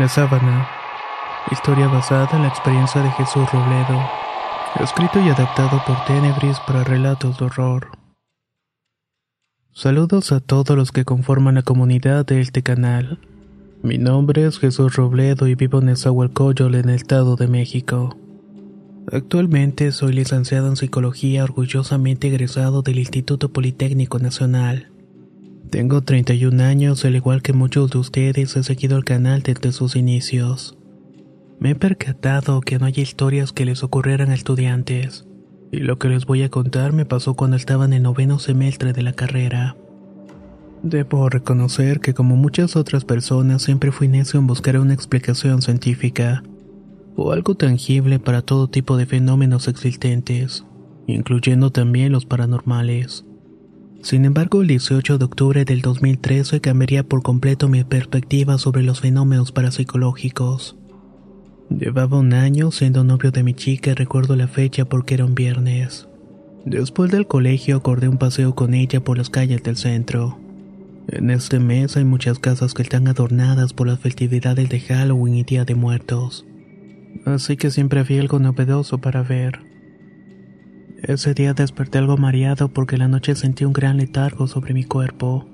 La sábana. Historia basada en la experiencia de Jesús Robledo. Escrito y adaptado por Tenebris para relatos de horror. Saludos a todos los que conforman la comunidad de este canal. Mi nombre es Jesús Robledo y vivo en Nezahualcóyotl en el Estado de México. Actualmente soy licenciado en Psicología orgullosamente egresado del Instituto Politécnico Nacional. Tengo 31 años, al igual que muchos de ustedes he seguido el canal desde sus inicios. Me he percatado que no hay historias que les ocurrieran a estudiantes, y lo que les voy a contar me pasó cuando estaba en el noveno semestre de la carrera. Debo reconocer que como muchas otras personas siempre fui necio en buscar una explicación científica, o algo tangible para todo tipo de fenómenos existentes, incluyendo también los paranormales. Sin embargo, el 18 de octubre del 2013 cambiaría por completo mi perspectiva sobre los fenómenos parapsicológicos. Llevaba un año siendo novio de mi chica y recuerdo la fecha porque era un viernes. Después del colegio acordé un paseo con ella por las calles del centro. En este mes hay muchas casas que están adornadas por las festividades de Halloween y Día de Muertos. Así que siempre había algo novedoso para ver. Ese día desperté algo mareado porque la noche sentí un gran letargo sobre mi cuerpo.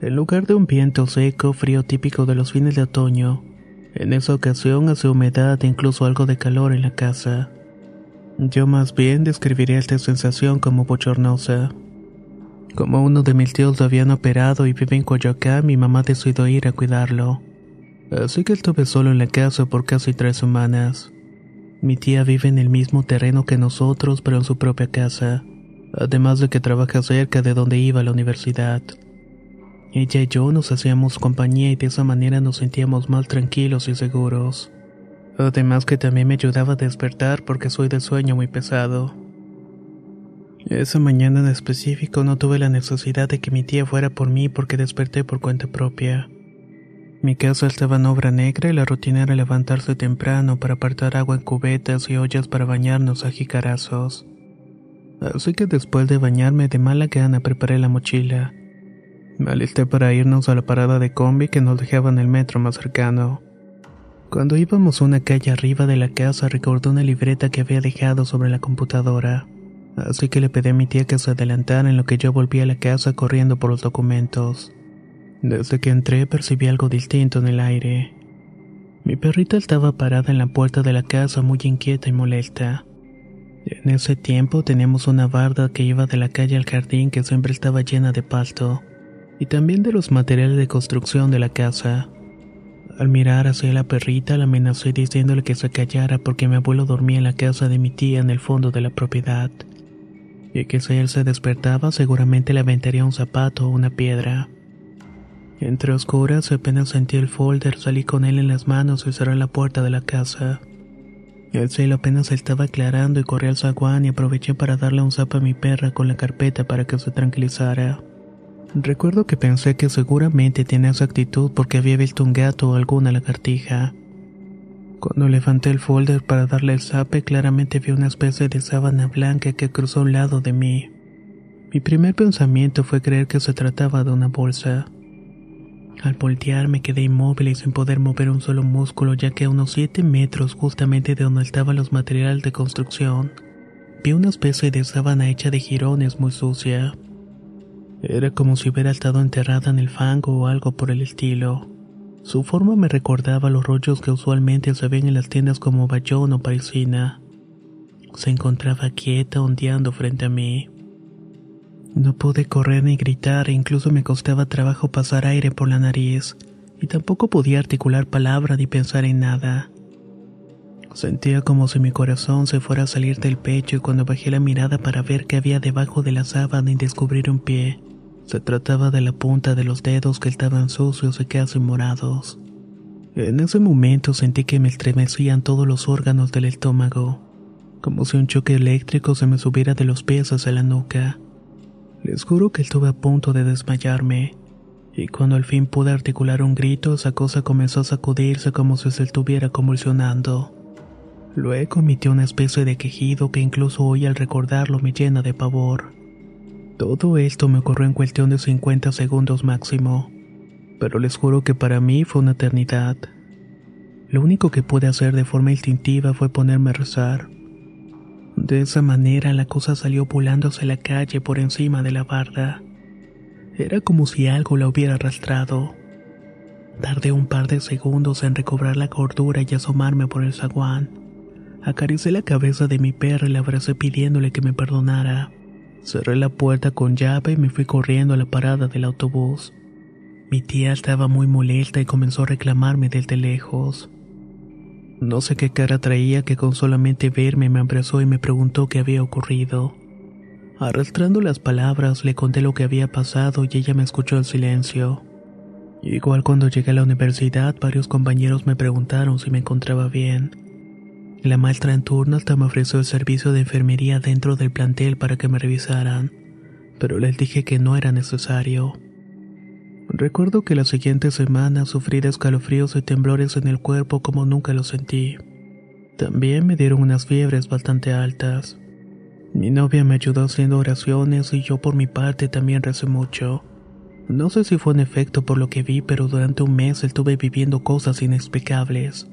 En lugar de un viento seco, frío típico de los fines de otoño, en esa ocasión hacía humedad e incluso algo de calor en la casa. Yo más bien describiría esta sensación como bochornosa. Como uno de mis tíos lo habían operado y vive en Coyoacán, mi mamá decidió ir a cuidarlo. Así que estuve solo en la casa por casi tres semanas. Mi tía vive en el mismo terreno que nosotros, pero en su propia casa, además de que trabaja cerca de donde iba a la universidad. Ella y yo nos hacíamos compañía y de esa manera nos sentíamos más tranquilos y seguros. Además que también me ayudaba a despertar porque soy de sueño muy pesado. Esa mañana en específico no tuve la necesidad de que mi tía fuera por mí porque desperté por cuenta propia. Mi casa estaba en obra negra y la rutina era levantarse temprano para apartar agua en cubetas y ollas para bañarnos a jicarazos. Así que después de bañarme de mala gana preparé la mochila. Me alisté para irnos a la parada de combi que nos dejaba en el metro más cercano. Cuando íbamos una calle arriba de la casa recordé una libreta que había dejado sobre la computadora. Así que le pedí a mi tía que se adelantara en lo que yo volví a la casa corriendo por los documentos. Desde que entré percibí algo distinto en el aire. Mi perrita estaba parada en la puerta de la casa muy inquieta y molesta. En ese tiempo teníamos una barda que iba de la calle al jardín que siempre estaba llena de pasto, y también de los materiales de construcción de la casa. Al mirar hacia la perrita la amenacé diciéndole que se callara porque mi abuelo dormía en la casa de mi tía en el fondo de la propiedad, y que si él se despertaba seguramente le aventaría un zapato o una piedra. Entre oscuras apenas sentí el folder, salí con él en las manos y cerré la puerta de la casa. El cielo apenas estaba aclarando y corrí al zaguán y aproveché para darle un zapo a mi perra con la carpeta para que se tranquilizara. Recuerdo que pensé que seguramente tenía esa actitud porque había visto un gato o alguna lagartija. Cuando levanté el folder para darle el zape, claramente vi una especie de sábana blanca que cruzó a un lado de mí. Mi primer pensamiento fue creer que se trataba de una bolsa. Al voltear me quedé inmóvil y sin poder mover un solo músculo ya que a unos 7 metros justamente de donde estaban los materiales de construcción, vi una especie de sábana hecha de jirones muy sucia. Era como si hubiera estado enterrada en el fango o algo por el estilo. Su forma me recordaba los rollos que usualmente se ven en las tiendas como Bayón o Parisina. Se encontraba quieta ondeando frente a mí. No pude correr ni gritar e incluso me costaba trabajo pasar aire por la nariz, y tampoco podía articular palabra ni pensar en nada. Sentía como si mi corazón se fuera a salir del pecho y cuando bajé la mirada para ver qué había debajo de la sábana y descubrir un pie, se trataba de la punta de los dedos que estaban sucios y casi morados. En ese momento sentí que me estremecían todos los órganos del estómago, como si un choque eléctrico se me subiera de los pies hacia la nuca. Les juro que estuve a punto de desmayarme, y cuando al fin pude articular un grito, esa cosa comenzó a sacudirse como si se estuviera convulsionando. Luego emitió una especie de quejido que incluso hoy al recordarlo me llena de pavor. Todo esto me ocurrió en cuestión de 50 segundos máximo, pero les juro que para mí fue una eternidad. Lo único que pude hacer de forma instintiva fue ponerme a rezar. De esa manera la cosa salió volando hacia la calle por encima de la barda. Era como si algo la hubiera arrastrado. Tardé un par de segundos en recobrar la cordura y asomarme por el zaguán. Acaricié la cabeza de mi perro y la abracé pidiéndole que me perdonara. Cerré la puerta con llave y me fui corriendo a la parada del autobús. Mi tía estaba muy molesta y comenzó a reclamarme desde lejos. No sé qué cara traía que con solamente verme me abrazó y me preguntó qué había ocurrido. Arrastrando las palabras le conté lo que había pasado y ella me escuchó en silencio. Igual cuando llegué a la universidad varios compañeros me preguntaron si me encontraba bien. La maestra en turno hasta me ofreció el servicio de enfermería dentro del plantel para que me revisaran, pero les dije que no era necesario. Recuerdo que la siguiente semana sufrí de escalofríos y temblores en el cuerpo como nunca lo sentí. También me dieron unas fiebres bastante altas. Mi novia me ayudó haciendo oraciones y yo por mi parte también recé mucho. No sé si fue un efecto por lo que vi, pero durante un mes estuve viviendo cosas inexplicables.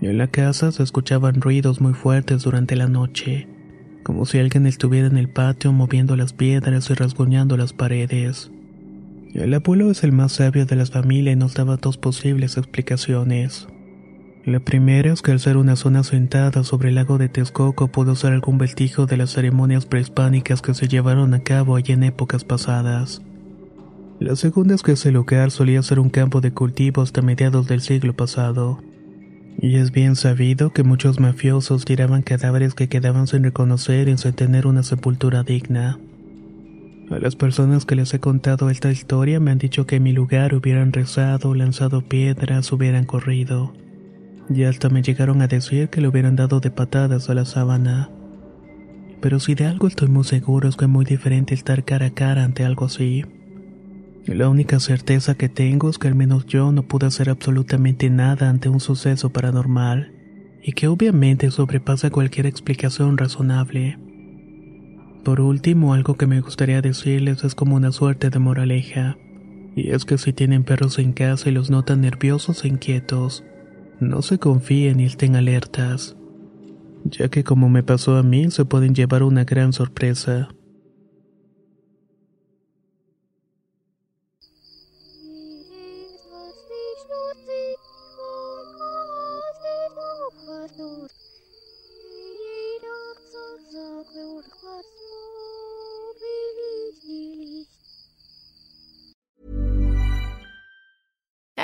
En la casa se escuchaban ruidos muy fuertes durante la noche, como si alguien estuviera en el patio moviendo las piedras y rasguñando las paredes. El abuelo es el más sabio de las familias y nos daba dos posibles explicaciones. La primera es que al ser una zona sentada sobre el lago de Texcoco pudo ser algún vestigio de las ceremonias prehispánicas que se llevaron a cabo allí en épocas pasadas. La segunda es que ese lugar solía ser un campo de cultivo hasta mediados del siglo pasado. Y es bien sabido que muchos mafiosos tiraban cadáveres que quedaban sin reconocer y sin tener una sepultura digna. A las personas que les he contado esta historia me han dicho que en mi lugar hubieran rezado, lanzado piedras, hubieran corrido. Y hasta me llegaron a decir que le hubieran dado de patadas a la sábana. Pero si de algo estoy muy seguro es que es muy diferente estar cara a cara ante algo así. La única certeza que tengo es que al menos yo no pude hacer absolutamente nada ante un suceso paranormal, y que obviamente sobrepasa cualquier explicación razonable. Por último, algo que me gustaría decirles es como una suerte de moraleja. Y es que si tienen perros en casa y los notan nerviosos e inquietos, no se confíen y estén alertas, ya que como me pasó a mí, se pueden llevar una gran sorpresa.